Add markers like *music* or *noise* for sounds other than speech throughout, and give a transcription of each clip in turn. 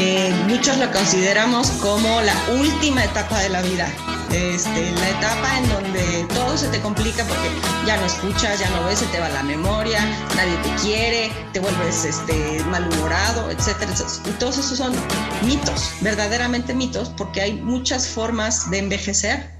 Eh, muchos lo consideramos como la última etapa de la vida. Este, la etapa en donde todo se te complica porque ya no escuchas, ya no ves, se te va la memoria, nadie te quiere, te vuelves este, malhumorado, etcétera, etcétera. Y todos esos son mitos, verdaderamente mitos, porque hay muchas formas de envejecer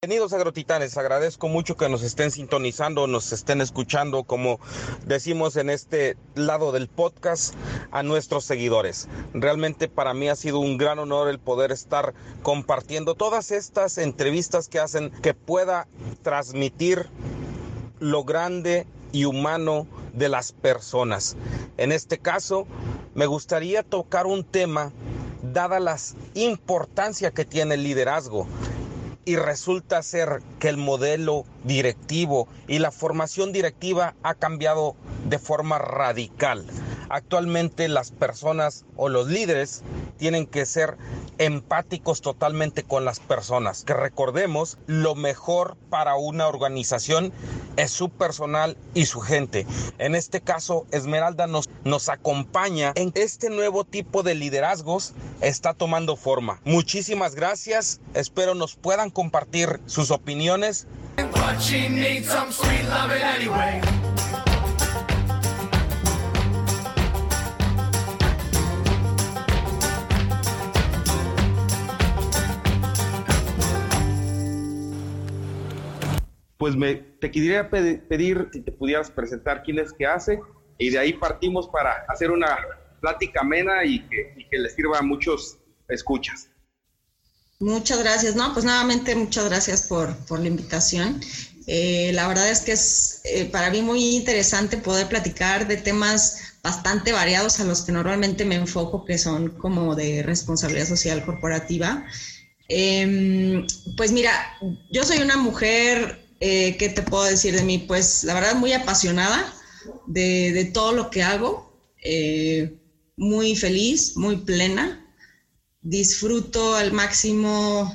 Bienvenidos agrotitanes, agradezco mucho que nos estén sintonizando, nos estén escuchando, como decimos en este lado del podcast, a nuestros seguidores. Realmente para mí ha sido un gran honor el poder estar compartiendo todas estas entrevistas que hacen que pueda transmitir lo grande y humano de las personas. En este caso, me gustaría tocar un tema dada la importancia que tiene el liderazgo y resulta ser que el modelo directivo y la formación directiva ha cambiado de forma radical. Actualmente las personas o los líderes tienen que ser empáticos totalmente con las personas. Que recordemos, lo mejor para una organización es su personal y su gente. En este caso, Esmeralda nos, nos acompaña en este nuevo tipo de liderazgos está tomando forma. Muchísimas gracias. Espero nos puedan compartir sus opiniones. pues me, te quería pedir si te pudieras presentar quién es que hace y de ahí partimos para hacer una plática amena y que, y que le sirva a muchos escuchas. Muchas gracias. No, pues nuevamente muchas gracias por, por la invitación. Eh, la verdad es que es eh, para mí muy interesante poder platicar de temas bastante variados a los que normalmente me enfoco, que son como de responsabilidad social corporativa. Em, pues mira, yo soy una mujer eh, ¿qué te puedo decir de mí? Pues la verdad muy apasionada de, todo lo que hago, eh, muy feliz, muy plena, disfruto al máximo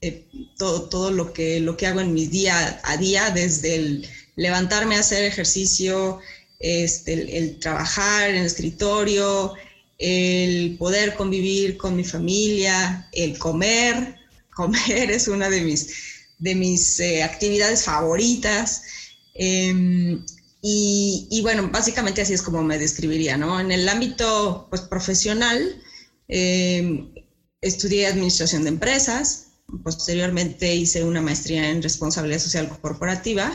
eh, todo, todo lo, que, lo que hago en mi día a día, desde el levantarme a hacer ejercicio, este, el, trabajar en el escritorio, el poder convivir con mi familia, el comer. *laughs* Comer es una de mis de mis eh, actividades favoritas. Em, y, bueno, básicamente así es como me describiría, ¿no? En el ámbito pues, profesional, em, estudié administración de empresas, posteriormente hice una maestría en responsabilidad social corporativa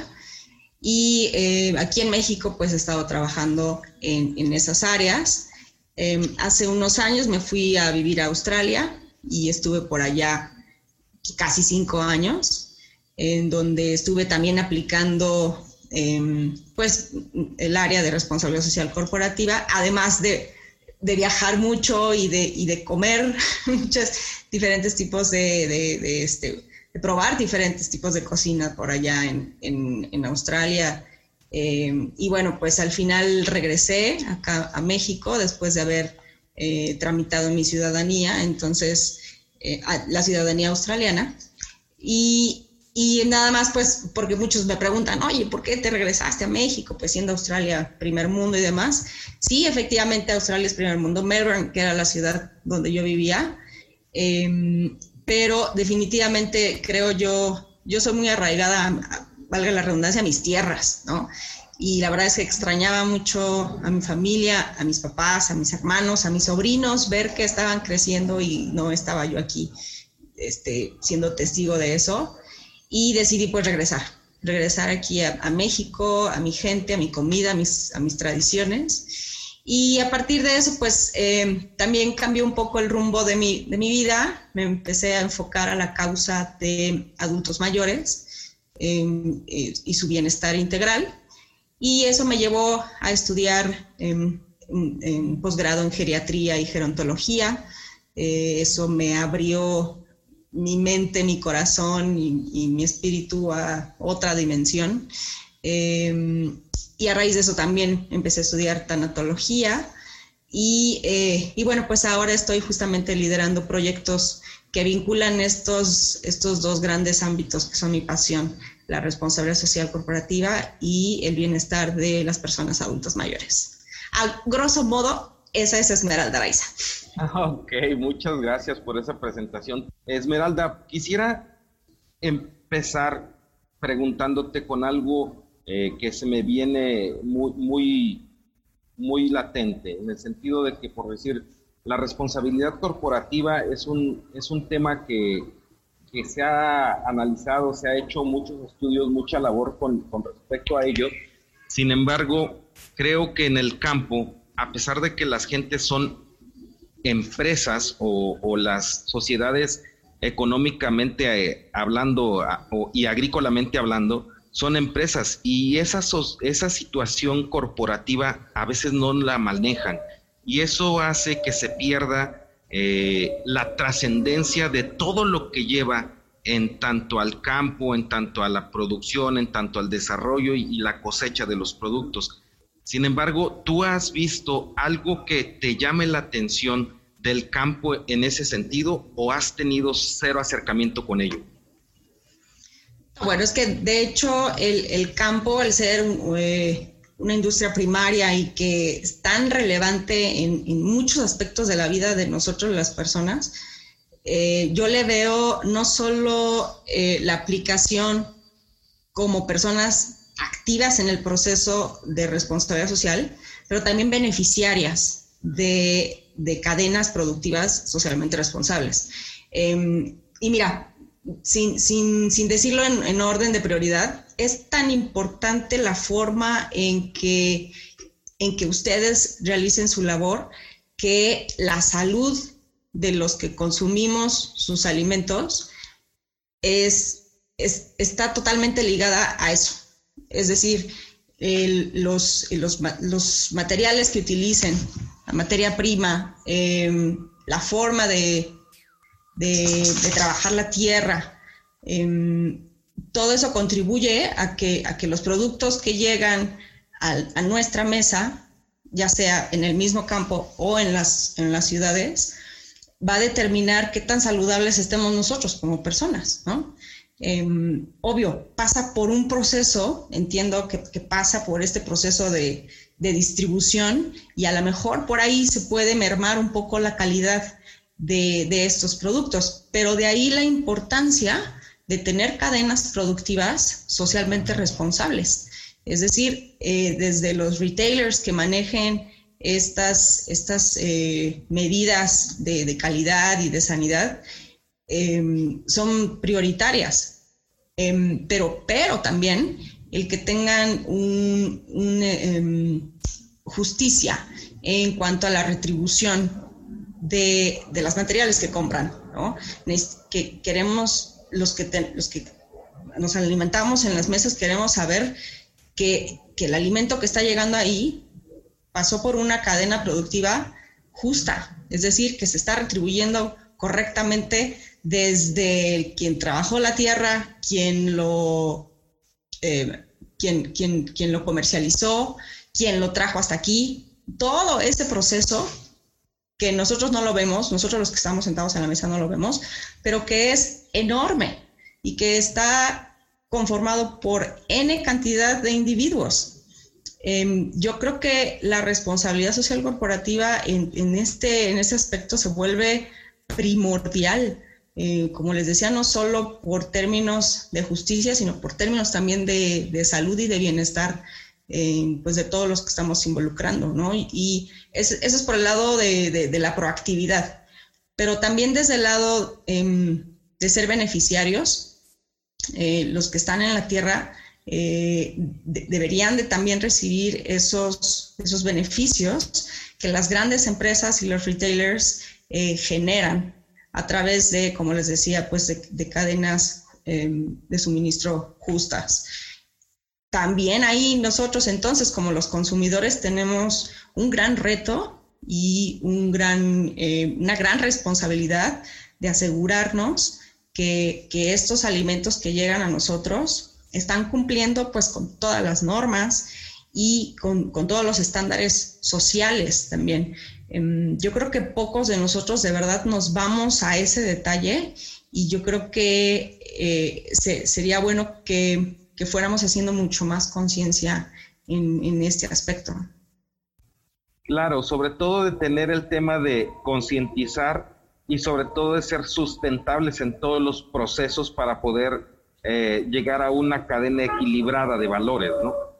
y eh, aquí en México pues he estado trabajando en, en esas áreas. Em, hace unos años me fui a vivir a Australia y estuve por allá casi cinco años en donde estuve también aplicando em, pues el área de responsabilidad social corporativa, además de, viajar mucho y de, de comer *laughs* muchos diferentes tipos de, este, de, probar diferentes tipos de cocina por allá en, Australia. Em, y bueno, pues al final regresé acá a México después de haber eh, tramitado mi ciudadanía, entonces eh, la ciudadanía australiana. Y y nada más, pues, porque muchos me preguntan, oye, ¿por qué te regresaste a México? Pues siendo Australia primer mundo y demás. Sí, efectivamente, Australia es primer mundo. Melbourne, que era la ciudad donde yo vivía. Em, pero definitivamente creo yo, yo soy muy arraigada, valga la redundancia, a mis tierras, ¿no? Y la verdad es que extrañaba mucho a mi familia, a mis papás, a mis hermanos, a mis sobrinos, ver que estaban creciendo y no estaba yo aquí este, siendo testigo de eso y decidí pues regresar, regresar aquí a, México, a mi gente, a mi comida, a mis, a mis tradiciones. Y a partir de eso, pues eh, también cambió un poco el rumbo de mi, de mi vida. Me empecé a enfocar a la causa de adultos mayores em, eh, y su bienestar integral. Y eso me llevó a estudiar en, posgrado en geriatría y gerontología. Eh, eso me abrió mi mente, mi corazón y, mi espíritu a otra dimensión. Em, y a raíz de eso también empecé a estudiar tanatología. Eh, y, bueno, pues ahora estoy justamente liderando proyectos que vinculan estos, estos dos grandes ámbitos que son mi pasión, la responsabilidad social corporativa y el bienestar de las personas adultas mayores. a grosso modo, esa es Esmeralda Raiza. *laughs* Ok, muchas gracias por esa presentación. Esmeralda, quisiera empezar preguntándote con algo eh, que se me viene muy, muy, muy latente, en el sentido de que, por decir, la responsabilidad corporativa es un, es un tema que, que se ha analizado, se ha hecho muchos estudios, mucha labor con, con respecto a ello. Sin embargo, creo que en el campo, a pesar de que las gentes son empresas o, las sociedades económicamente eh, hablando y agrícolamente hablando son empresas y esa, esa situación corporativa a veces no la manejan y eso hace que se pierda eh, la trascendencia de todo lo que lleva en tanto al campo, en tanto a la producción, en tanto al desarrollo y la cosecha de los productos. Sin embargo, ¿tú has visto algo que te llame la atención del campo en ese sentido o has tenido cero acercamiento con ello? Bueno, es que de hecho el, campo, al ser eh, una industria primaria y que es tan relevante en, muchos aspectos de la vida de nosotros las personas, eh, yo le veo no solo eh, la aplicación como personas activas en el proceso de responsabilidad social, pero también beneficiarias de, cadenas productivas socialmente responsables. Em, y mira, sin, decirlo en, orden de prioridad, es tan importante la forma en que, en que ustedes realicen su labor que la salud de los que consumimos sus alimentos es, está totalmente ligada a eso. Es decir, los, materiales que utilicen, la materia prima, em, la forma de, trabajar la tierra, em, todo eso contribuye a que, a que los productos que llegan a, nuestra mesa, ya sea en el mismo campo o en las, en las ciudades, va a determinar qué tan saludables estemos nosotros como personas, ¿no? Em, obvio, pasa por un proceso, entiendo que, pasa por este proceso de, distribución y a lo mejor por ahí se puede mermar un poco la calidad de, estos productos, pero de ahí la importancia de tener cadenas productivas socialmente responsables. Es decir, eh, desde los retailers que manejen estas, eh, medidas de, calidad y de sanidad, Em, son prioritarias, em, pero, pero también el que tengan un, em, justicia en cuanto a la retribución de, las materiales que compran, ¿no? Que queremos, los que, los que nos alimentamos en las mesas, queremos saber que, que el alimento que está llegando ahí pasó por una cadena productiva justa, es decir, que se está retribuyendo correctamente desde quien trabajó la tierra, quien lo, eh, quien, quien, quien lo comercializó, quien lo trajo hasta aquí, todo ese proceso que nosotros no lo vemos, nosotros los que estamos sentados en la mesa no lo vemos, pero que es enorme y que está conformado por N cantidad de individuos. Em, yo creo que la responsabilidad social corporativa en, este, en ese aspecto se vuelve primordial eh, como les decía, no solo por términos de justicia, sino por términos también de, salud y de bienestar, eh, pues de todos los que estamos involucrando, ¿no? Y, eso es por el lado de, la proactividad, pero también desde el lado em, de ser beneficiarios, eh, los que están en la tierra deberían de también recibir esos, esos beneficios que las grandes empresas y los retailers generan a través de, como les decía, pues de, cadenas em, de suministro justas. También ahí nosotros entonces como los consumidores tenemos un gran reto y un gran, eh, una gran responsabilidad de asegurarnos que, estos alimentos que llegan a nosotros están cumpliendo pues con todas las normas y con, con todos los estándares sociales también. Em, yo creo que pocos de nosotros de verdad nos vamos a ese detalle y yo creo que eh, sería bueno que, fuéramos haciendo mucho más conciencia en, este aspecto. Claro, sobre todo de tener el tema de concientizar y sobre todo de ser sustentables en todos los procesos para poder eh, llegar a una cadena equilibrada de valores, ¿no?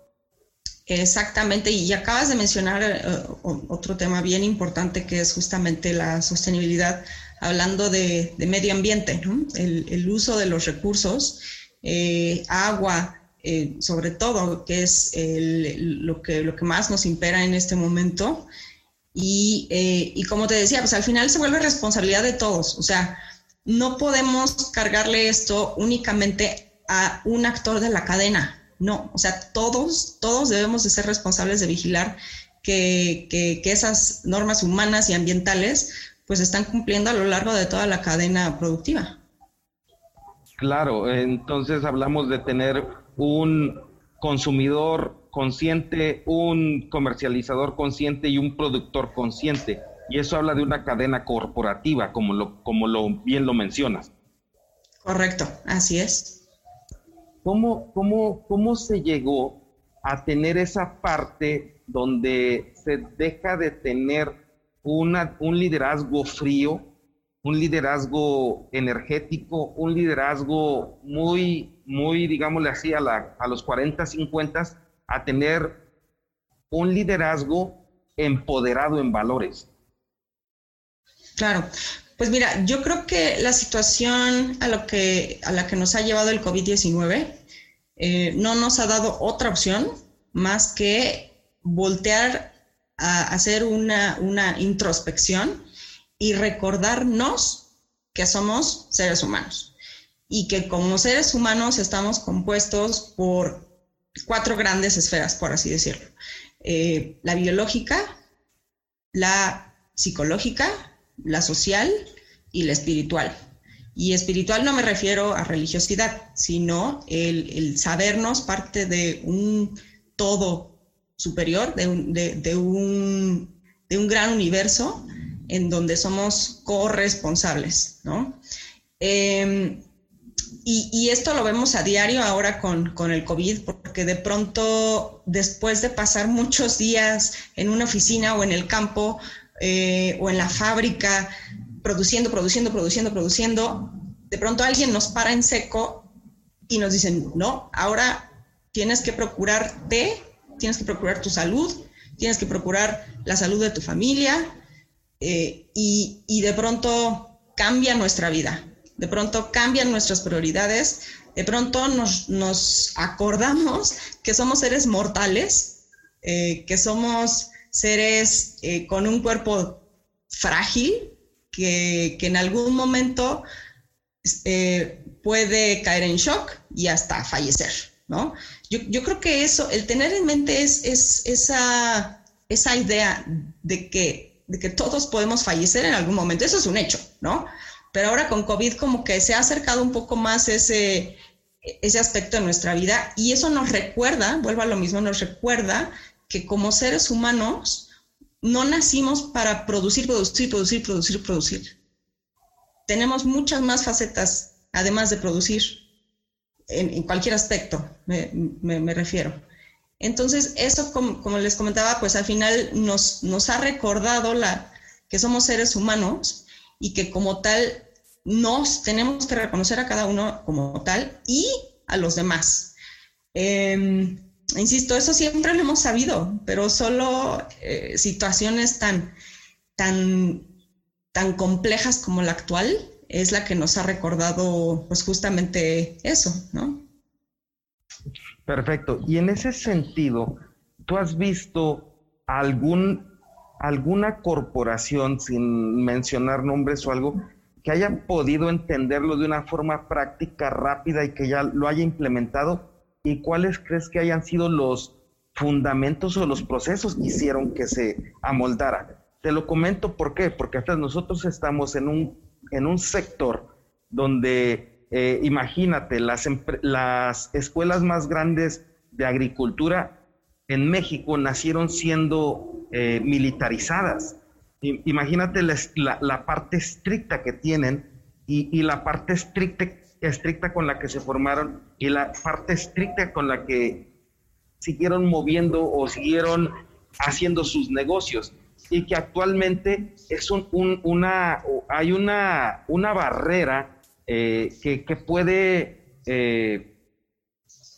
Exactamente, y acabas de mencionar eh, otro tema bien importante que es justamente la sostenibilidad, hablando de, medio ambiente, el, uso de los recursos, eh, agua, eh, sobre todo, que es lo, que, lo que más nos impera en este momento. Y, y como te decía, pues al final se vuelve responsabilidad de todos, o sea, no podemos cargarle esto únicamente a un actor de la cadena, no, o sea, todos, todos debemos de ser responsables de vigilar que, esas normas humanas y ambientales pues están cumpliendo a lo largo de toda la cadena productiva. Claro, entonces hablamos de tener un consumidor consciente, un comercializador consciente y un productor consciente. Y eso habla de una cadena corporativa, como lo, como lo bien lo mencionas. Correcto, así es. ¿Cómo, cómo, cómo se llegó a tener esa parte donde se deja de tener una, un liderazgo frío, un liderazgo energético, un liderazgo muy, muy, digámosle así, a, la, a los 40, 50, a tener un liderazgo empoderado en valores. Claro, pues mira, yo creo que la situación a, lo que, a la que nos ha llevado el COVID-19 eh, no nos ha dado otra opción más que voltear a hacer una, una introspección y recordarnos que somos seres humanos y que como seres humanos estamos compuestos por cuatro grandes esferas, por así decirlo. Eh, la biológica, la psicológica, la social y la espiritual. Y espiritual no me refiero a religiosidad, sino el, sabernos parte de un todo superior, de un, de, un, gran universo en donde somos corresponsables, ¿no? Em, y, esto lo vemos a diario ahora con, el COVID, porque de pronto, después de pasar muchos días en una oficina o en el campo, eh, o en la fábrica, produciendo, produciendo, produciendo, produciendo, de pronto alguien nos para en seco y nos dicen, no, ahora tienes que procurarte, tienes que procurar tu salud, tienes que procurar la salud de tu familia eh, y, de pronto cambia nuestra vida, de pronto cambian nuestras prioridades, de pronto nos, acordamos que somos seres mortales, eh, que somos seres eh, con un cuerpo frágil que, en algún momento eh, puede caer en shock y hasta fallecer, ¿no? Yo, creo que eso, el tener en mente es, esa, esa idea de que, de que todos podemos fallecer en algún momento, eso es un hecho, ¿no? Pero ahora con COVID como que se ha acercado un poco más ese, ese aspecto de nuestra vida y eso nos recuerda, vuelvo a lo mismo, nos recuerda que como seres humanos no nacimos para producir, producir, producir, producir, producir. Tenemos muchas más facetas, además de producir, en, cualquier aspecto, me, refiero. Entonces, eso, como, les comentaba, pues al final nos, nos ha recordado la, que somos seres humanos y que como tal nos tenemos que reconocer a cada uno como tal y a los demás. Em, insisto, eso siempre lo hemos sabido, pero solo eh, situaciones tan, tan, tan complejas como la actual es la que nos ha recordado pues justamente eso, ¿no? Perfecto. Y en ese sentido, ¿tú has visto algún, alguna corporación, sin mencionar nombres o algo, que haya podido entenderlo de una forma práctica, rápida y que ya lo haya implementado? Y cuáles crees que hayan sido los fundamentos o los procesos que hicieron que se amoldara. Te lo comento por qué, porque hasta nosotros estamos en un, en un sector donde, eh, imagínate, las, las escuelas más grandes de agricultura en México nacieron siendo eh, militarizadas. Imagínate la, la, parte estricta que tienen y, y la parte estricta estricta con la que se formaron y la parte estricta con la que siguieron moviendo o siguieron haciendo sus negocios y que actualmente es un, una, hay una, una barrera eh, que, que, puede, eh,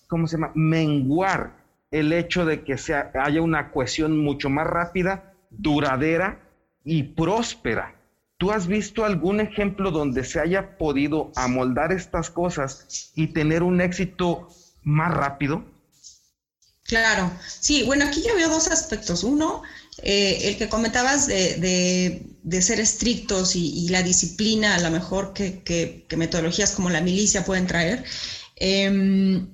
¿cómo se llama?, menguar el hecho de que sea, haya una cohesión mucho más rápida, duradera y próspera. ¿Tú has visto algún ejemplo donde se haya podido amoldar estas cosas y tener un éxito más rápido? Claro, sí, bueno, aquí yo veo dos aspectos. Uno, eh, el que comentabas de, ser estrictos y, la disciplina, a lo mejor que, metodologías como la milicia pueden traer. Em,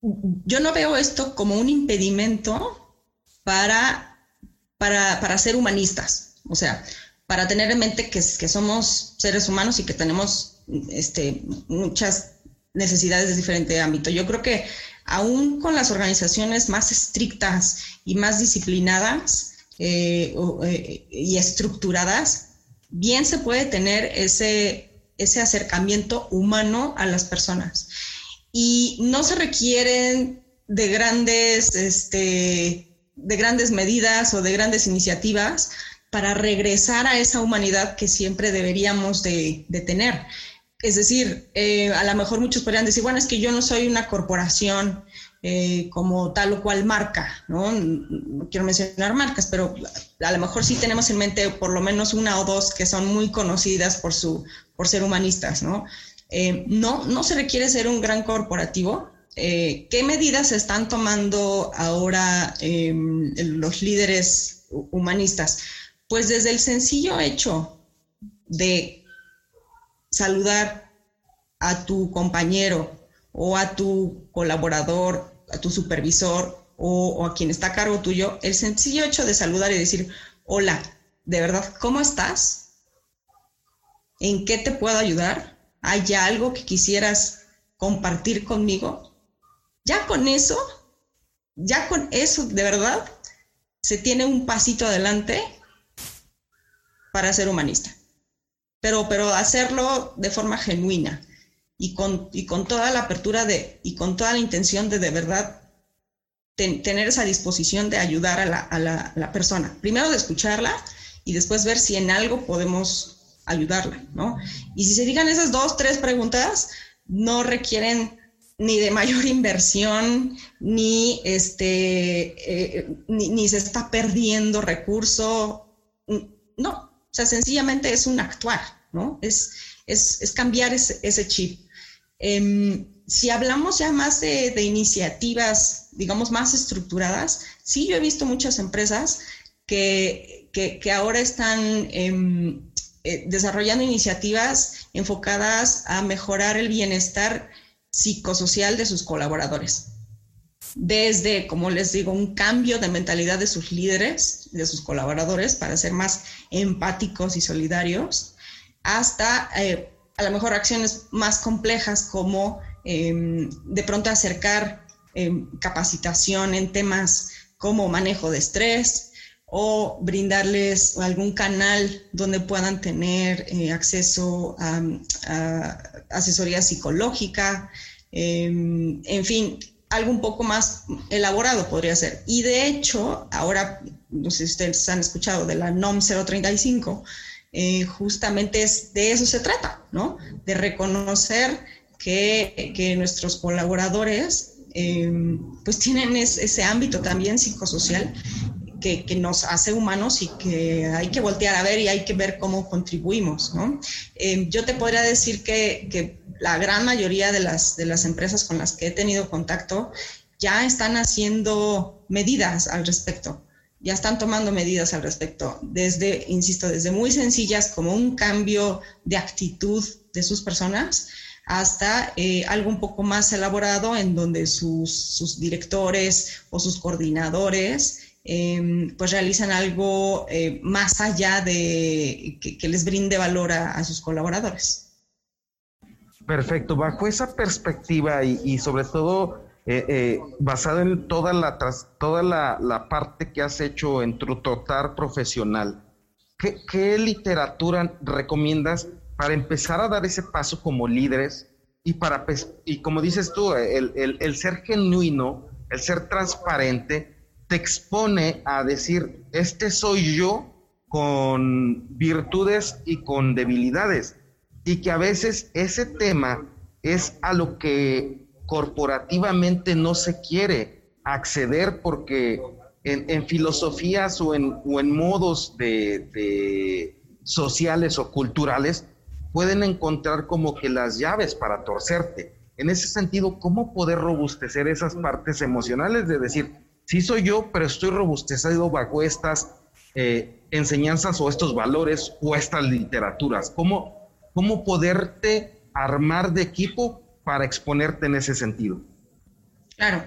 yo no veo esto como un impedimento para, para, ser humanistas, o sea, para tener en mente que, somos seres humanos y que tenemos este, muchas necesidades de diferente ámbito. Yo creo que aún con las organizaciones más estrictas y más disciplinadas eh, eh, y estructuradas, bien se puede tener ese, acercamiento humano a las personas. Y no se requieren de grandes, este, de grandes medidas o de grandes iniciativas para regresar a esa humanidad que siempre deberíamos de tener. Es decir, eh, a lo mejor muchos podrían decir, bueno, es que yo no soy una corporación eh, como tal o cual marca, ¿no? Quiero mencionar marcas, pero a lo mejor sí tenemos en mente por lo menos una o dos que son muy conocidas por, su, por ser humanistas, ¿no? Eh, no, no se requiere ser un gran corporativo. ¿Qué medidas están tomando ahora em, los líderes humanistas? Pues desde el sencillo hecho de saludar a tu compañero o a tu colaborador, a tu supervisor o, a quien está a cargo tuyo, el sencillo hecho de saludar y decir, hola, de verdad, ¿cómo estás? ¿En qué te puedo ayudar? ¿Hay algo que quisieras compartir conmigo? Ya con eso, ya con eso, de verdad, se tiene un pasito adelante para ser humanista pero, pero hacerlo de forma genuina y con, y con toda la apertura de, y con toda la intención de de verdad tener esa disposición de ayudar a la, a, la, persona. Primero de escucharla y después ver si en algo podemos ayudarla, ¿no? Y si se digan esas dos, tres preguntas, no requieren ni de mayor *laughs* inversión, ni, este, eh, ni, ni, se está perdiendo recurso. No, o sea, sencillamente es un actuar, ¿no? Es, es, cambiar ese, chip. Em, si hablamos ya más de, iniciativas, digamos, más estructuradas, sí, yo he visto muchas empresas que, ahora están em, eh, desarrollando iniciativas enfocadas a mejorar el bienestar psicosocial de sus colaboradores desde, como les digo, un cambio de mentalidad de sus líderes, de sus colaboradores, para ser más empáticos y solidarios, hasta eh, a lo mejor acciones más complejas como em, de pronto acercar em, capacitación en temas como manejo de estrés o brindarles algún canal donde puedan tener eh, acceso a, a, asesoría psicológica, em, en fin, algo un poco más elaborado podría ser. Y de hecho, ahora, no sé si ustedes han escuchado de la NOM 035, eh, justamente es, de eso se trata, ¿no? De reconocer que, nuestros colaboradores eh, pues tienen ese ámbito también psicosocial que, nos hace humanos y que hay que voltear a ver y hay que ver cómo contribuimos, ¿no? Eh, yo te podría decir que, la gran mayoría de las, de las empresas con las que he tenido contacto ya están haciendo medidas al respecto, ya están tomando medidas al respecto, desde, insisto, desde muy sencillas como un cambio de actitud de sus personas hasta eh, algo un poco más elaborado en donde sus, directores o sus coordinadores em, pues realizan algo eh, más allá de que, les brinde valor a sus colaboradores. Perfecto, bajo esa perspectiva y, sobre todo eh, eh, basado en toda la toda la, parte que has hecho en tu total profesional, ¿qué, literatura recomiendas para empezar a dar ese paso como líderes y para y como dices tú, el, ser genuino, el ser transparente te expone a decir, este soy yo con virtudes y con debilidades. Y que a veces ese tema es a lo que corporativamente no se quiere acceder porque en, filosofías o en, o en modos de, sociales o culturales pueden encontrar como que las llaves para torcerte. En ese sentido, ¿cómo poder robustecer esas partes emocionales de decir, sí soy yo, pero estoy robustecido bajo estas eh, enseñanzas o estos valores o estas literaturas? ¿Cómo, ¿Cómo poderte armar de equipo para exponerte en ese sentido? Claro,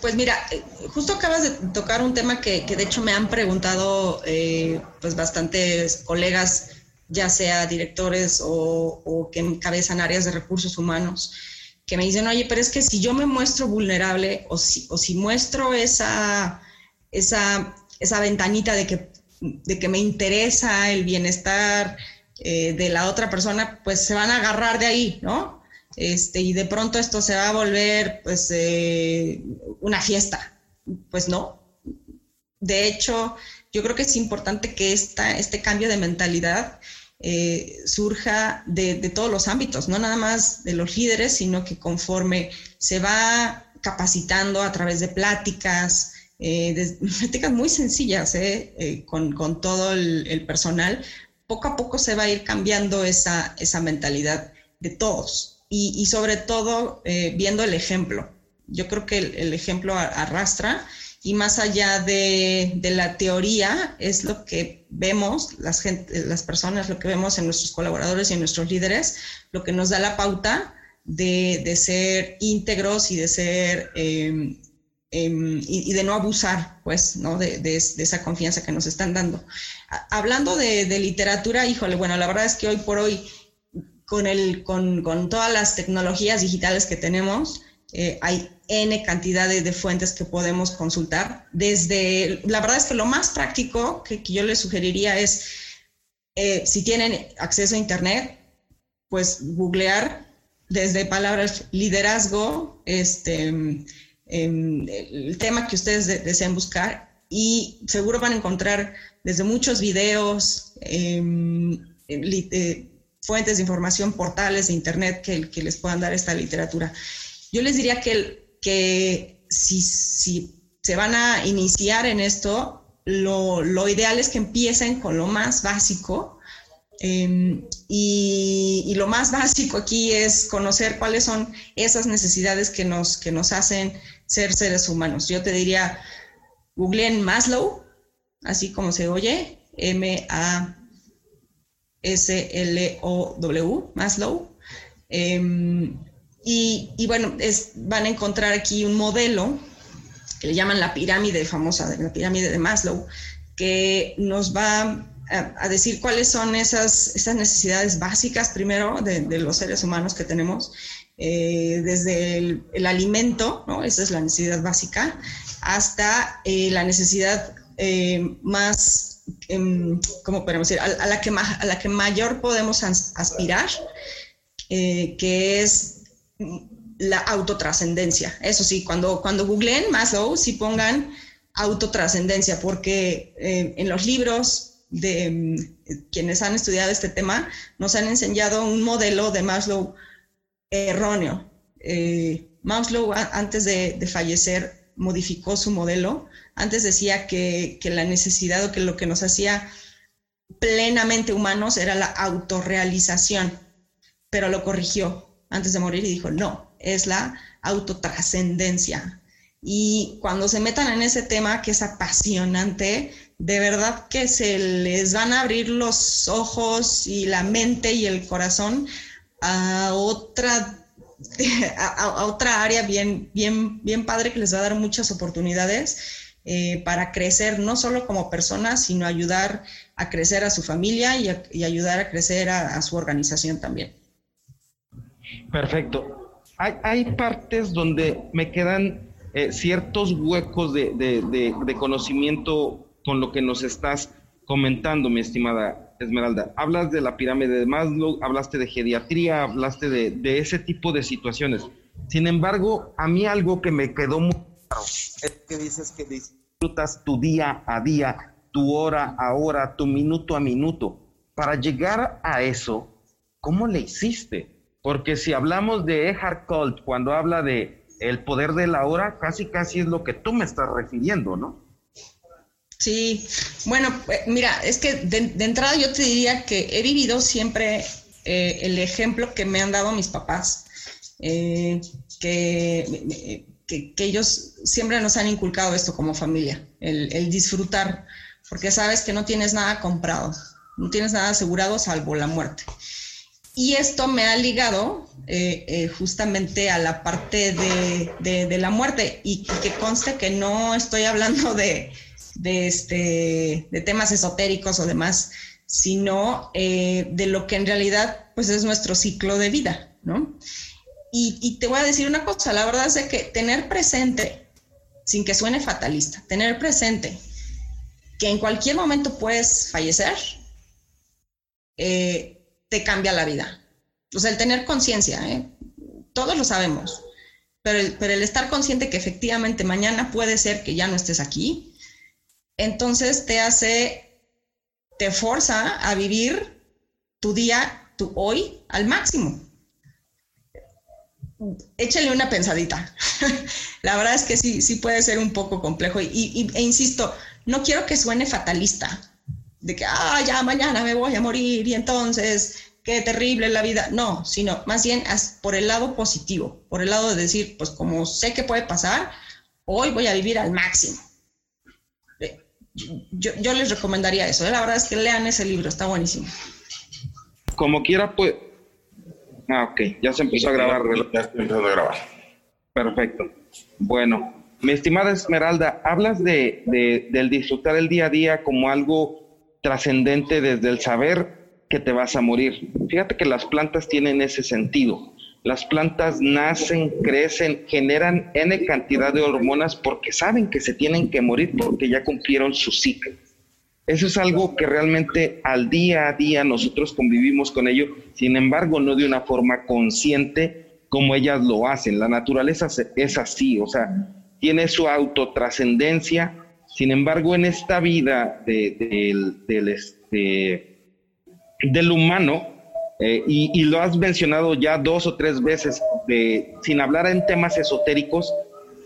pues mira, eh, justo acabas de tocar un tema que, de hecho me han preguntado eh, pues bastantes colegas, ya sea directores o, que encabezan áreas de recursos humanos, que me dicen, oye, pero es que si yo me muestro vulnerable o si, o si muestro esa, esa, esa ventanita de que, de que me interesa el bienestar eh, de la otra persona, pues se van a agarrar de ahí, ¿no? este, y de pronto esto se va a volver pues eh, una fiesta. Pues no. De hecho, yo creo que es importante que esta, este cambio de mentalidad eh, surja de, todos los ámbitos, no nada más de los líderes, sino que conforme se va capacitando a través de pláticas, eh, *laughs* pláticas muy sencillas con, todo el, personal, poco a poco se va a ir cambiando esa, esa mentalidad de todos y, sobre todo eh, viendo el ejemplo. Yo creo que el, ejemplo arrastra y más allá de, la teoría es lo que vemos, las, gente, las personas, lo que vemos en nuestros colaboradores y en nuestros líderes, lo que nos da la pauta de, ser íntegros y de ser... Em, em, y, de no abusar, pues, ¿no? De, esa confianza que nos están dando. hablando de, literatura, híjole, bueno, la verdad es que hoy por hoy con, el, con, con todas las tecnologías digitales que tenemos, eh, hay N cantidad de, fuentes que podemos consultar. Desde, la verdad es que lo más práctico que, yo les sugeriría es, eh, si tienen acceso a Internet, pues googlear desde palabras liderazgo, este, em, el tema que ustedes deseen buscar y seguro van a encontrar desde muchos videos, em, eh, fuentes de información, portales de Internet que, que les puedan dar esta literatura. Yo les diría que, que si, si se van a iniciar en esto, lo, lo ideal es que empiecen con lo más básico. Em, y, y, lo más básico aquí es conocer cuáles son esas necesidades que nos, que nos hacen ser seres humanos. Yo te diría, googleen Maslow, así como se oye, M-A S-L-O-W, Maslow. Em, y, bueno, es, van a encontrar aquí un modelo que le llaman la pirámide famosa, la pirámide de Maslow, que nos va a, decir cuáles son esas, esas necesidades básicas primero de, los seres humanos que tenemos, eh, desde el, alimento, ¿no? esa es la necesidad básica, hasta eh, la necesidad eh, más Em, ¿cómo podemos decir? A, la que a la que mayor podemos aspirar, eh, que es la autotrascendencia. Eso sí, cuando, cuando googleen Maslow, sí pongan autotrascendencia, porque eh, en los libros de em, quienes han estudiado este tema nos han enseñado un modelo de Maslow erróneo. Eh, Maslow, antes de fallecer, modificó su modelo antes decía que, la necesidad o que lo que nos hacía plenamente humanos era la autorrealización, pero lo corrigió antes de morir y dijo, no, es la autotrascendencia. Y cuando se metan en ese tema que es apasionante, de verdad que se les van a abrir los ojos y la mente y el corazón a otra, *laughs* a, otra área bien, bien, bien padre que les va a dar muchas oportunidades eh, para crecer no solo como persona, sino ayudar a crecer a su familia y, ayudar a crecer a, su organización también. Perfecto. Hay, partes donde me quedan eh, ciertos huecos de, conocimiento con lo que nos estás comentando, mi estimada Esmeralda. Hablas de la pirámide de Maslow, hablaste de geriatría, hablaste de, de ese tipo de situaciones. Sin embargo, a mí algo que me quedó muy claro es que dices que disfrutas tu día a día, tu hora a hora, tu minuto a minuto. Para llegar a eso, ¿cómo le hiciste? Porque si hablamos de Eckhart Tolle, cuando habla de el poder de la hora, casi casi es lo que tú me estás refiriendo, ¿no? Sí, bueno, eh, mira, es que de, entrada yo te diría que he vivido siempre eh, el ejemplo que me han dado mis papás, eh, que, que, ellos siempre nos han inculcado esto como familia, el, el, disfrutar, porque sabes que no tienes nada comprado, no tienes nada asegurado salvo la muerte. Y esto me ha ligado justamente a la parte de, de, la muerte y que conste que no estoy hablando *laughs* de de, este, de temas esotéricos o demás, sino eh, de lo que en realidad pues es nuestro ciclo de vida, ¿no? Y, te voy a decir una cosa, la verdad es que tener presente, sin que suene fatalista, tener presente que en cualquier momento puedes fallecer, eh, te cambia la vida. O sea, el tener conciencia, ¿eh? todos lo sabemos, pero el estar consciente que efectivamente mañana puede ser que ya no estés aquí, entonces te hace, te forza a vivir tu día, tu hoy al máximo. Échale una pensadita. *laughs* La verdad es que sí, sí puede ser un poco complejo. Y, e insisto, no quiero que suene fatalista, de que, ah, ya mañana me voy a morir y entonces, qué terrible la vida. No, sino más bien por el lado positivo, por el lado de decir, pues como sé que puede pasar, hoy voy a vivir al máximo yo, les recomendaría eso. ¿eh? La verdad es que lean ese libro, está buenísimo. Como quiera, pues. Ah, ok, ya se empezó a grabar. Ya estoy empezando a grabar. Perfecto. Bueno, mi estimada Esmeralda, hablas de, de, del disfrutar el día a día como algo trascendente desde el saber que te vas a morir. Fíjate que las plantas tienen ese sentido. Las plantas nacen, crecen, generan N cantidad de hormonas porque saben que se tienen que morir porque ya cumplieron su ciclo. Eso es algo que realmente al día a día nosotros convivimos con ello, sin embargo, no de una forma consciente como ellas lo hacen. La naturaleza es así, o sea, tiene su autotrascendencia, sin embargo, en esta vida del, del, este, del humano, eh, y, lo has mencionado ya dos o tres veces, de, sin hablar en temas esotéricos,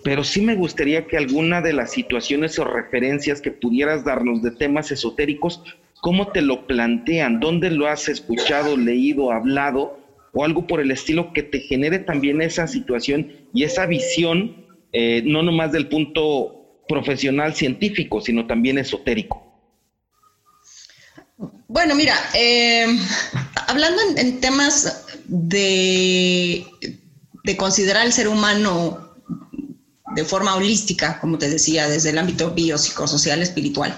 pero sí me gustaría que alguna de las situaciones o referencias que pudieras darnos de temas esotéricos, ¿cómo te lo plantean? ¿Dónde lo has escuchado, leído, hablado? O algo por el estilo que te genere también esa situación y esa visión, eh, no nomás del punto profesional científico, sino también esotérico. Bueno, mira, eh, hablando en, temas de, de, considerar al ser humano de forma holística, como te decía, desde el ámbito biopsicosocial, espiritual,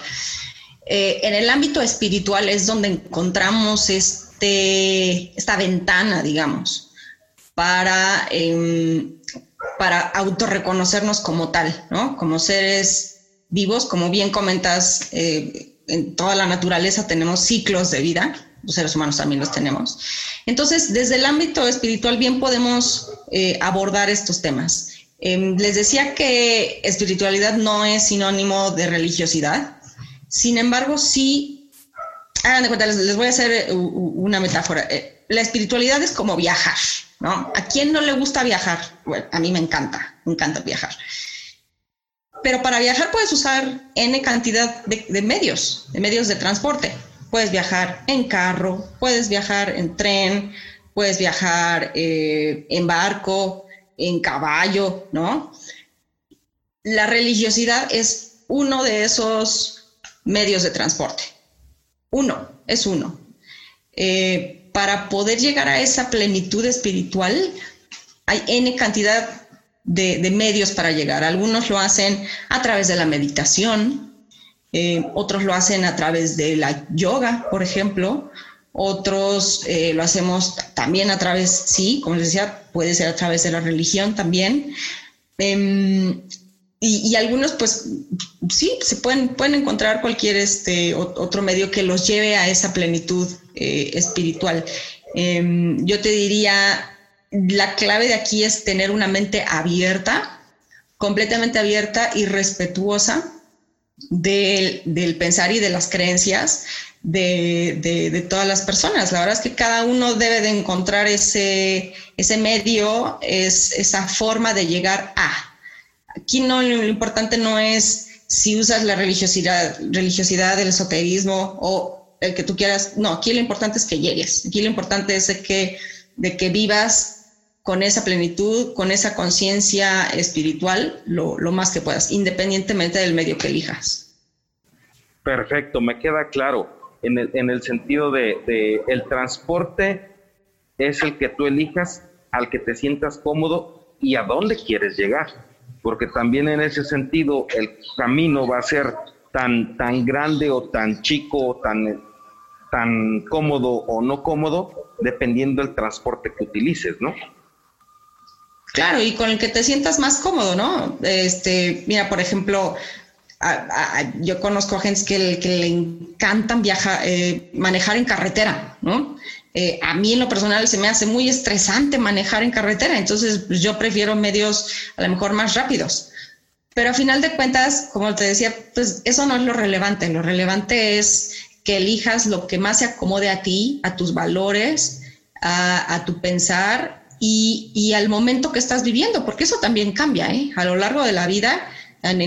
eh, en el ámbito espiritual es donde encontramos este, esta ventana, digamos, para, eh, para autorreconocernos como tal, ¿no? Como seres vivos, como bien comentas. Eh, en toda la naturaleza tenemos ciclos de vida, los seres humanos también los tenemos. Entonces, desde el ámbito espiritual bien podemos eh, abordar estos temas. Em, les decía que espiritualidad no es sinónimo de religiosidad, sin embargo, sí, hagan de cuenta, les, voy a hacer una metáfora. Eh, la espiritualidad es como viajar, ¿no? ¿A quién no le gusta viajar? Bueno, a mí me encanta, me encanta viajar. Pero para viajar puedes usar N cantidad de, medios, de medios de transporte. Puedes viajar en carro, puedes viajar en tren, puedes viajar eh, en barco, en caballo, ¿no? La religiosidad es uno de esos medios de transporte. Uno, es uno. Eh, para poder llegar a esa plenitud espiritual, hay N cantidad de, medios para llegar. Algunos lo hacen a través de la meditación, eh, otros lo hacen a través de la yoga, por ejemplo, otros eh, lo hacemos también a través, sí, como les decía, puede ser a través de la religión también. Em, y, algunos, pues sí, se pueden, pueden encontrar cualquier este, otro medio que los lleve a esa plenitud eh, espiritual. Em, yo te diría, la clave de aquí es tener una mente abierta, completamente abierta y respetuosa del, pensar y de las creencias de, todas las personas. La verdad es que cada uno debe de encontrar ese, ese medio, es, esa forma de llegar a. Aquí no, lo importante no es si usas la religiosidad, religiosidad, el esoterismo o el que tú quieras. No, aquí lo importante es que llegues. Aquí lo importante es que, de que vivas con esa plenitud, con esa conciencia espiritual, lo, más que puedas, independientemente del medio que elijas. Perfecto, me queda claro en el, sentido de, el transporte es el que tú elijas, al que te sientas cómodo y a dónde quieres llegar, porque también en ese sentido el camino va a ser tan, tan grande o tan chico, tan, tan cómodo o no cómodo, dependiendo del transporte que utilices, ¿no? Claro, y con el que te sientas más cómodo, ¿no? Este, mira, por ejemplo, yo conozco gente que, que le encantan viajar, eh, manejar en carretera, ¿no? Eh, a mí en lo personal se me hace muy estresante manejar en carretera, entonces pues, yo prefiero medios a lo mejor más rápidos. Pero a final de cuentas, como te decía, pues eso no es lo relevante, lo relevante es que elijas lo que más se acomode a ti, a tus valores, a, tu pensar y, al momento que estás viviendo, porque eso también cambia, ¿eh? A lo largo de la vida, en,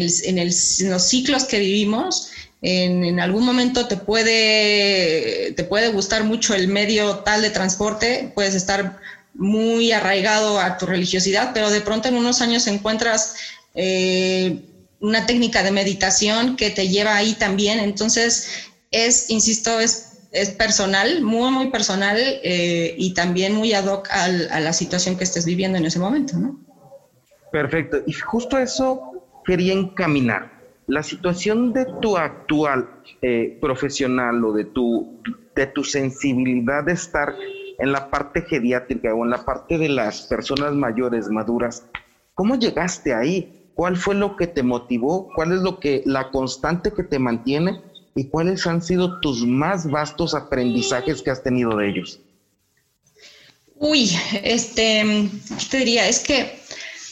los ciclos que vivimos, en, en, algún momento te puede, te puede gustar mucho el medio tal de transporte, puedes estar muy arraigado a tu religiosidad, pero de pronto en unos años encuentras eh, una técnica de meditación que te lleva ahí también. Entonces, es, insisto, es es personal, muy, muy personal eh, y también muy ad hoc a la situación que estés viviendo en ese momento, ¿no? Perfecto. Y justo eso quería encaminar. La situación de tu actual eh, profesional o de tu, de tu sensibilidad de estar en la parte geriátrica o en la parte de las personas mayores, maduras, ¿cómo llegaste ahí? ¿Cuál fue lo que te motivó? ¿Cuál es lo que la constante que te mantiene y cuáles han sido tus más vastos aprendizajes que has tenido de ellos? Uy, este, ¿qué te diría? Es que,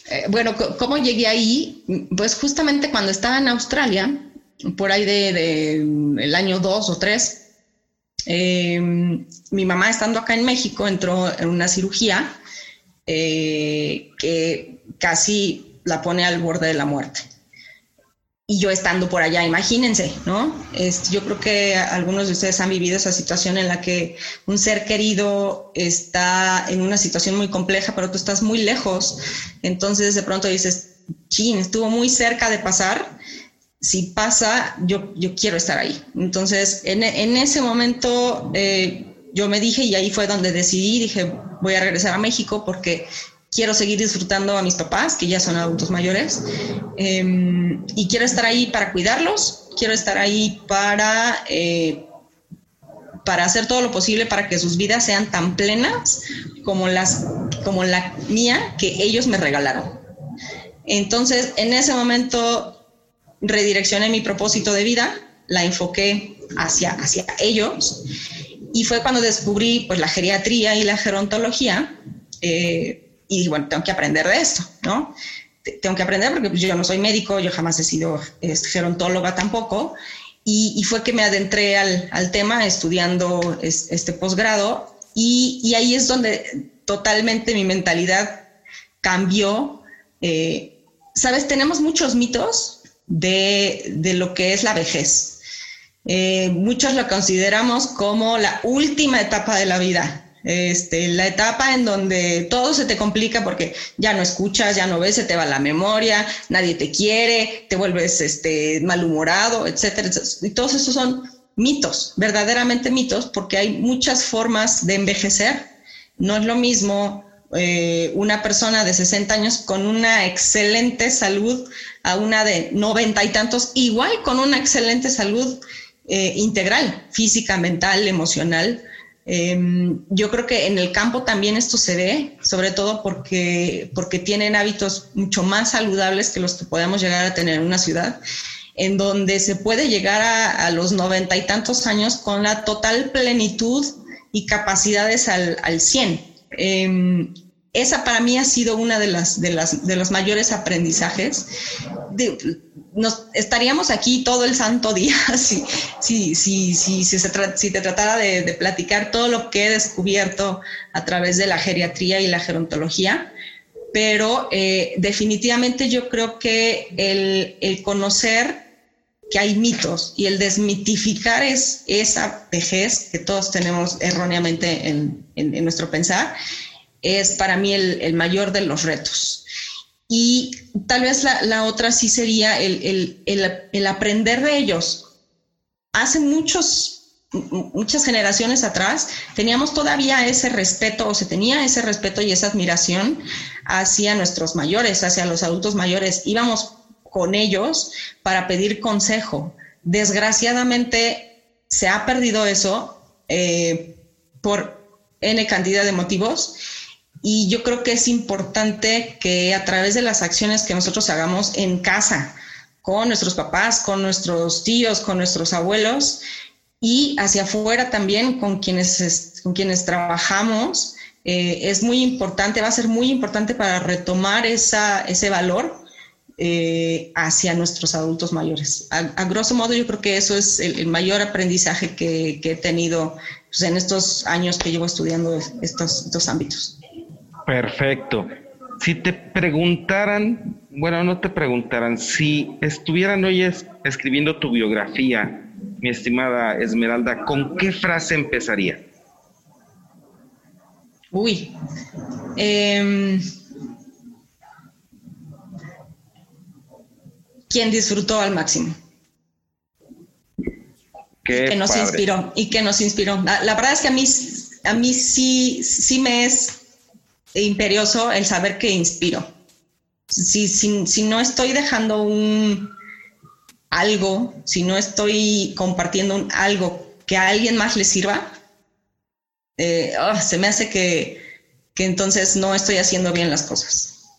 eh, bueno, ¿cómo llegué ahí? Pues justamente cuando estaba en Australia, por ahí de, el año 2 o 3, eh, mi mamá estando acá en México entró en una cirugía eh, que casi la pone al borde de la muerte y yo estando por allá, imagínense, ¿no? yo creo que algunos de ustedes han vivido esa situación en la que un ser querido está en una situación muy compleja, pero tú estás muy lejos. Entonces de pronto dices, chin, estuvo muy cerca de pasar. Si pasa, yo, yo quiero estar ahí. Entonces, en, ese momento eh, yo me dije, y ahí fue donde decidí, dije, voy a regresar a México porque quiero seguir disfrutando a mis papás, que ya son adultos mayores, em, y quiero estar ahí para cuidarlos, quiero estar ahí para, eh, para hacer todo lo posible para que sus vidas sean tan plenas como, las, como la mía que ellos me regalaron. Entonces, en ese momento redireccioné mi propósito de vida, la enfoqué hacia, hacia ellos, y fue cuando descubrí pues, la geriatría y la gerontología. Eh, y bueno, tengo que aprender de esto, ¿no? Tengo que aprender porque yo no soy médico, yo jamás he sido este, gerontóloga tampoco, y, fue que me adentré al, tema estudiando este posgrado, y, y, ahí es donde totalmente mi mentalidad cambió. Eh, Sabes, tenemos muchos mitos de, de lo que es la vejez. Eh, muchos lo consideramos como la última etapa de la vida, este, la etapa en donde todo se te complica porque ya no escuchas, ya no ves, se te va la memoria, nadie te quiere, te vuelves este, malhumorado, etcétera, Y todos esos son mitos, verdaderamente mitos, porque hay muchas formas de envejecer. No es lo mismo eh, una persona de 60 años con una excelente salud a una de 90 y tantos, igual con una excelente salud eh, integral, física, mental, emocional. Em, yo creo que en el campo también esto se ve, sobre todo porque, porque tienen hábitos mucho más saludables que los que podemos llegar a tener en una ciudad, en donde se puede llegar a, los noventa y tantos años con la total plenitud y capacidades al, al 100. Em, esa para mí ha sido una de las de las de los mayores aprendizajes. Nos estaríamos aquí todo el santo día *laughs* si, si, si, si, si, se te tratara de, platicar todo lo que he descubierto a través de la geriatría y la gerontología, pero eh, definitivamente yo creo que el, el, conocer que hay mitos y el desmitificar es esa vejez que todos tenemos erróneamente en, en, nuestro pensar, es para mí el mayor de los retos. Y tal vez la, la otra sí sería el, el, el, aprender de ellos. Hace muchos, muchas generaciones atrás teníamos todavía ese respeto, o se tenía ese respeto y esa admiración hacia nuestros mayores, hacia los adultos mayores. Íbamos con ellos para pedir consejo. Desgraciadamente se ha perdido eso eh, por N cantidad de motivos y yo creo que es importante que a través de las acciones que nosotros hagamos en casa, con nuestros papás, con nuestros tíos, con nuestros abuelos y hacia afuera también con quienes, con quienes trabajamos, eh, es muy importante, va a ser muy importante para retomar ese valor eh, hacia nuestros adultos mayores. A, grosso modo, yo creo que eso es el, mayor aprendizaje que, que he tenido pues, en estos años que llevo estudiando estos, estos ámbitos. Perfecto. Si te preguntaran, bueno, no te preguntaran, si estuvieran hoy es, escribiendo tu biografía, mi estimada Esmeralda, ¿con qué frase empezaría? Uy. Eh, quien disfrutó al máximo. Qué que nos padre. inspiró y que nos inspiró. La, la, verdad es que a mí, a mí sí, sí me es imperioso el saber que inspiro. Si, si, si no estoy dejando un algo, si no estoy compartiendo un algo que a alguien más le sirva, eh, oh, se me hace que, que, entonces no estoy haciendo bien las cosas.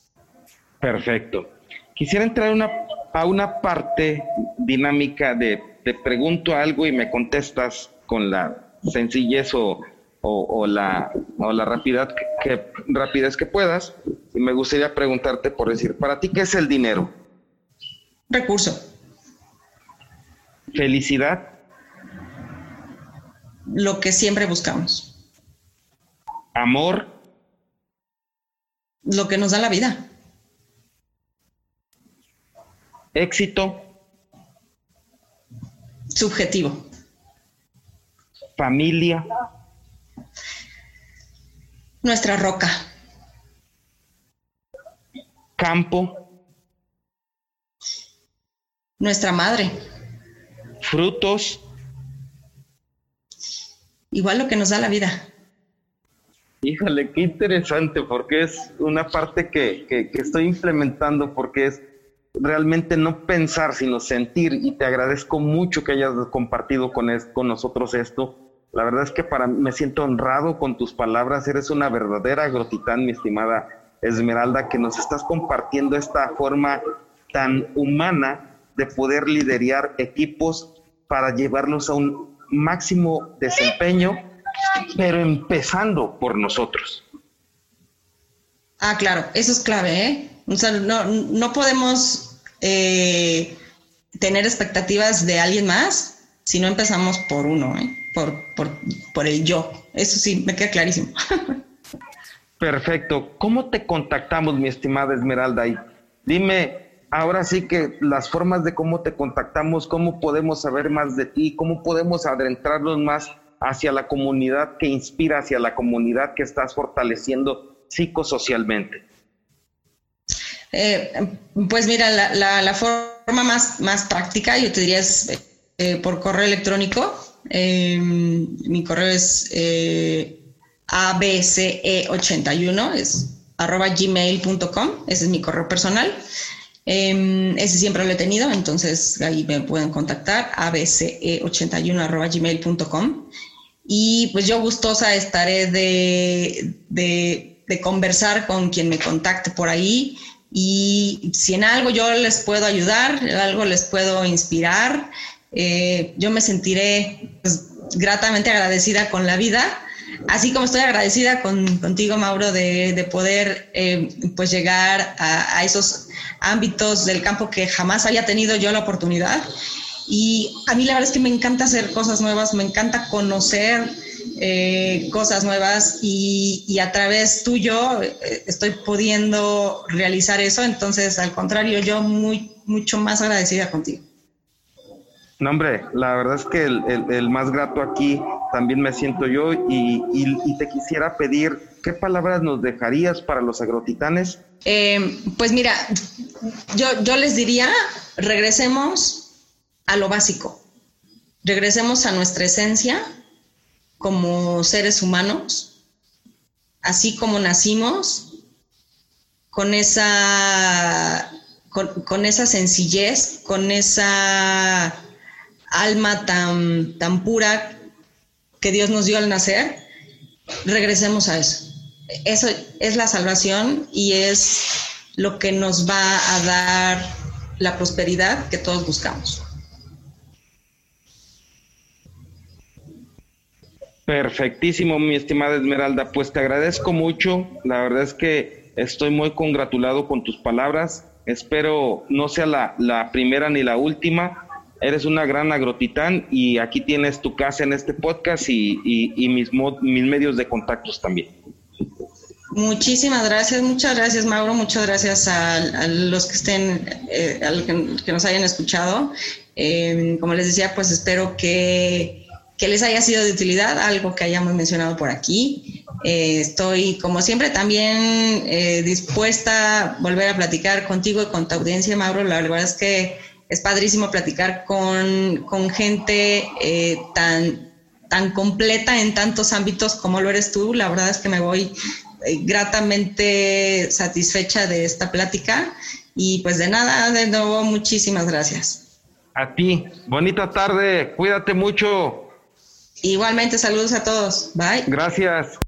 Perfecto. Quisiera entrar a una parte dinámica de te pregunto algo y me contestas con la sencillez o, o, o, la, o la rapidez que, que, rapidez que puedas. Y me gustaría preguntarte por decir, ¿para ti qué es el dinero? Recurso. Felicidad. Lo que siempre buscamos. Amor. Lo que nos da la vida. Éxito. Subjetivo. Familia. Nuestra roca. Campo. Nuestra madre. Frutos. Igual lo que nos da la vida. Híjole, qué interesante, porque es una parte que, que, que estoy implementando, porque es realmente no pensar, sino sentir, y te agradezco mucho que hayas compartido con, es, con nosotros esto. La verdad es que para me siento honrado con tus palabras, eres una verdadera grotitán, mi estimada Esmeralda, que nos estás compartiendo esta forma tan humana de poder liderar equipos para llevarlos a un máximo desempeño, pero empezando por nosotros. Ah, claro, eso es clave, ¿eh? O sea, no, no podemos eh, tener expectativas de alguien más si no empezamos por uno, ¿eh? por, por, por el yo. Eso sí, me queda clarísimo. *laughs* Perfecto. ¿Cómo te contactamos, mi estimada Esmeralda? Y dime, ahora sí que las formas de cómo te contactamos, cómo podemos saber más de ti, cómo podemos adentrarnos más hacia la comunidad que inspira, hacia la comunidad que estás fortaleciendo psicosocialmente. Eh, pues mira, la, la, la, forma más, más práctica, yo te diría, es eh, por correo electrónico. Eh, mi correo es eh, abce81, es arroba gmail.com, ese es mi correo personal. ese siempre lo he tenido, entonces ahí me pueden contactar, abce81 arroba gmail.com. Y pues yo gustosa estaré de, de, de conversar con quien me contacte por ahí y si en algo yo les puedo ayudar, algo les puedo inspirar, eh, yo me sentiré pues, gratamente agradecida con la vida así como estoy agradecida contigo, Mauro, de, poder eh, pues llegar a, esos ámbitos del campo que jamás había tenido yo la oportunidad. Y a mí la verdad es que me encanta hacer cosas nuevas, me encanta conocer eh, cosas nuevas y, a través tuyo estoy pudiendo realizar eso. Entonces, al contrario, yo muy, mucho más agradecida contigo. No, hombre, la verdad es que el, más grato aquí también me siento yo y, te quisiera pedir, ¿qué palabras nos dejarías para los agrotitanes? Eh, pues mira, yo, yo les diría, regresemos a lo básico, regresemos a nuestra esencia como seres humanos, así como nacimos, con esa, con esa sencillez, con esa alma tan, tan pura que Dios nos dio al nacer, regresemos a eso. Eso es la salvación y es lo que nos va a dar la prosperidad que todos buscamos. Perfectísimo, mi estimada Esmeralda. Pues te agradezco mucho. La verdad es que estoy muy congratulado con tus palabras. Espero no sea la, la primera ni la última eres una gran agrotitán y aquí tienes tu casa en este podcast y, mis, mis medios de contactos también. Muchísimas gracias, muchas gracias Mauro, muchas gracias a, los que estén, eh, que, nos hayan escuchado. Em, como les decía, pues espero que, les haya sido de utilidad, algo que hayamos mencionado por aquí. Eh, estoy, como siempre, también eh, dispuesta a volver a platicar contigo y con tu audiencia, Mauro. La verdad es que es padrísimo platicar con, gente eh, tan, tan completa en tantos ámbitos como lo eres tú. La verdad es que me voy eh, gratamente satisfecha de esta plática y pues de nada, de nuevo, muchísimas gracias. A ti, bonita tarde, cuídate mucho. Igualmente, saludos a todos. Bye. Gracias.